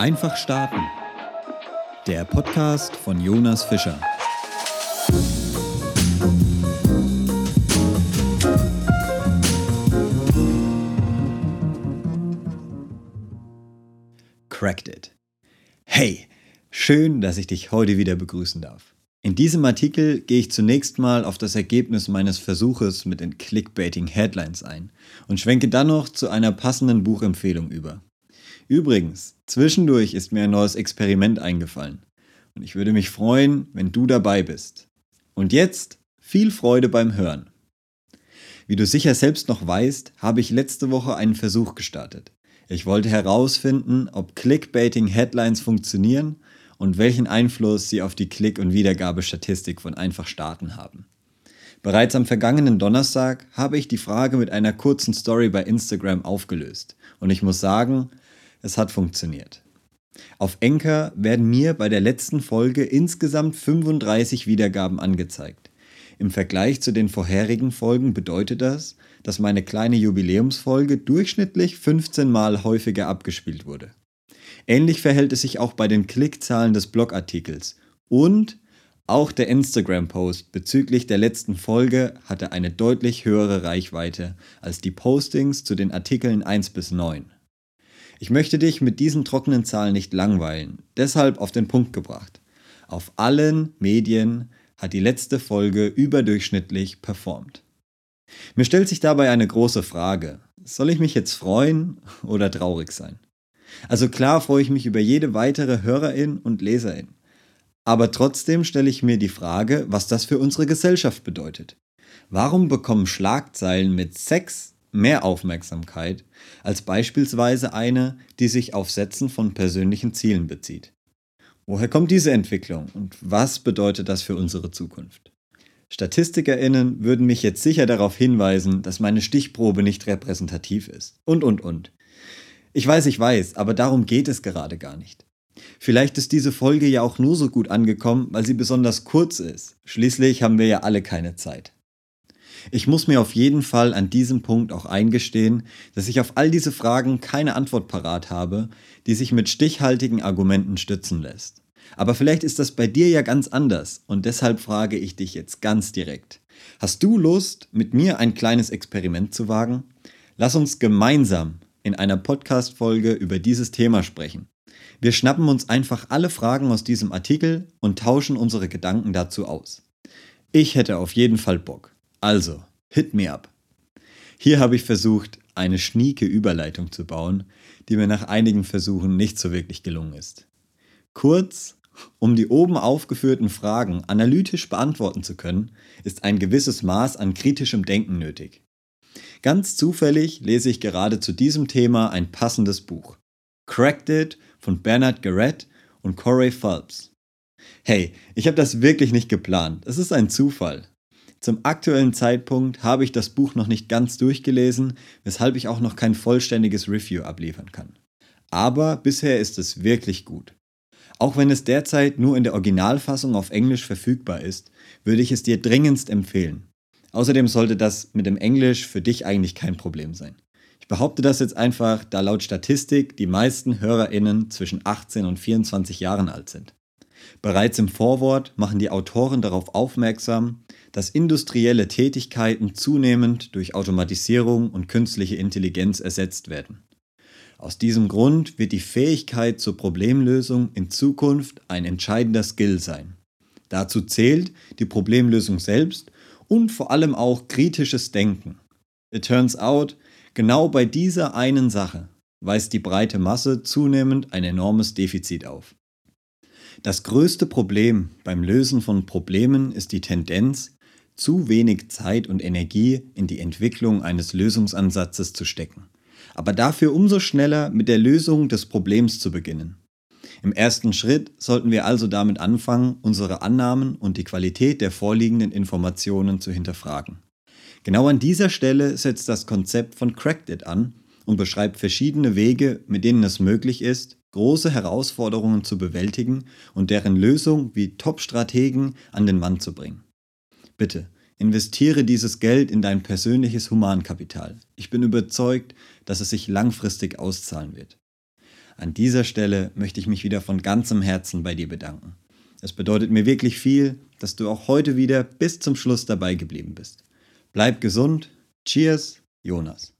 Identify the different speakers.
Speaker 1: Einfach starten. Der Podcast von Jonas Fischer. Cracked it. Hey, schön, dass ich dich heute wieder begrüßen darf. In diesem Artikel gehe ich zunächst mal auf das Ergebnis meines Versuches mit den Clickbaiting Headlines ein und schwenke dann noch zu einer passenden Buchempfehlung über. Übrigens, zwischendurch ist mir ein neues Experiment eingefallen und ich würde mich freuen, wenn du dabei bist. Und jetzt viel Freude beim Hören. Wie du sicher selbst noch weißt, habe ich letzte Woche einen Versuch gestartet. Ich wollte herausfinden, ob Clickbaiting Headlines funktionieren und welchen Einfluss sie auf die Klick- und Wiedergabestatistik von Einfach Starten haben. Bereits am vergangenen Donnerstag habe ich die Frage mit einer kurzen Story bei Instagram aufgelöst und ich muss sagen, es hat funktioniert. Auf Enker werden mir bei der letzten Folge insgesamt 35 Wiedergaben angezeigt. Im Vergleich zu den vorherigen Folgen bedeutet das, dass meine kleine Jubiläumsfolge durchschnittlich 15 Mal häufiger abgespielt wurde. Ähnlich verhält es sich auch bei den Klickzahlen des Blogartikels. Und auch der Instagram-Post bezüglich der letzten Folge hatte eine deutlich höhere Reichweite als die Postings zu den Artikeln 1 bis 9. Ich möchte dich mit diesen trockenen Zahlen nicht langweilen, deshalb auf den Punkt gebracht. Auf allen Medien hat die letzte Folge überdurchschnittlich performt. Mir stellt sich dabei eine große Frage. Soll ich mich jetzt freuen oder traurig sein? Also klar freue ich mich über jede weitere Hörerin und Leserin. Aber trotzdem stelle ich mir die Frage, was das für unsere Gesellschaft bedeutet. Warum bekommen Schlagzeilen mit Sex mehr Aufmerksamkeit als beispielsweise eine, die sich auf Setzen von persönlichen Zielen bezieht? Woher kommt diese Entwicklung und was bedeutet das für unsere Zukunft? StatistikerInnen würden mich jetzt sicher darauf hinweisen, dass meine Stichprobe nicht repräsentativ ist. Und, und, und. Ich weiß, ich weiß, aber darum geht es gerade gar nicht. Vielleicht ist diese Folge ja auch nur so gut angekommen, weil sie besonders kurz ist. Schließlich haben wir ja alle keine Zeit. Ich muss mir auf jeden Fall an diesem Punkt auch eingestehen, dass ich auf all diese Fragen keine Antwort parat habe, die sich mit stichhaltigen Argumenten stützen lässt. Aber vielleicht ist das bei dir ja ganz anders und deshalb frage ich dich jetzt ganz direkt. Hast du Lust, mit mir ein kleines Experiment zu wagen? Lass uns gemeinsam in einer Podcast-Folge über dieses Thema sprechen. Wir schnappen uns einfach alle Fragen aus diesem Artikel und tauschen unsere Gedanken dazu aus. Ich hätte auf jeden Fall Bock. Also, hit me up. Hier habe ich versucht, eine schnieke Überleitung zu bauen, die mir nach einigen Versuchen nicht so wirklich gelungen ist. Kurz, um die oben aufgeführten Fragen analytisch beantworten zu können, ist ein gewisses Maß an kritischem Denken nötig. Ganz zufällig lese ich gerade zu diesem Thema ein passendes Buch. Cracked It von Bernard Garrett und Corey Phelps. Hey, ich habe das wirklich nicht geplant. Es ist ein Zufall. Zum aktuellen Zeitpunkt habe ich das Buch noch nicht ganz durchgelesen, weshalb ich auch noch kein vollständiges Review abliefern kann. Aber bisher ist es wirklich gut. Auch wenn es derzeit nur in der Originalfassung auf Englisch verfügbar ist, würde ich es dir dringendst empfehlen. Außerdem sollte das mit dem Englisch für dich eigentlich kein Problem sein. Ich behaupte das jetzt einfach, da laut Statistik die meisten HörerInnen zwischen 18 und 24 Jahren alt sind. Bereits im Vorwort machen die Autoren darauf aufmerksam, dass industrielle Tätigkeiten zunehmend durch Automatisierung und künstliche Intelligenz ersetzt werden. Aus diesem Grund wird die Fähigkeit zur Problemlösung in Zukunft ein entscheidender Skill sein. Dazu zählt die Problemlösung selbst und vor allem auch kritisches Denken. It turns out, genau bei dieser einen Sache weist die breite Masse zunehmend ein enormes Defizit auf. Das größte Problem beim Lösen von Problemen ist die Tendenz, zu wenig Zeit und Energie in die Entwicklung eines Lösungsansatzes zu stecken, aber dafür umso schneller mit der Lösung des Problems zu beginnen. Im ersten Schritt sollten wir also damit anfangen, unsere Annahmen und die Qualität der vorliegenden Informationen zu hinterfragen. Genau an dieser Stelle setzt das Konzept von Cracked It an und beschreibt verschiedene Wege, mit denen es möglich ist, große Herausforderungen zu bewältigen und deren Lösung wie Top-Strategen an den Mann zu bringen. Bitte, investiere dieses Geld in dein persönliches Humankapital. Ich bin überzeugt, dass es sich langfristig auszahlen wird. An dieser Stelle möchte ich mich wieder von ganzem Herzen bei dir bedanken. Es bedeutet mir wirklich viel, dass du auch heute wieder bis zum Schluss dabei geblieben bist. Bleib gesund. Cheers, Jonas.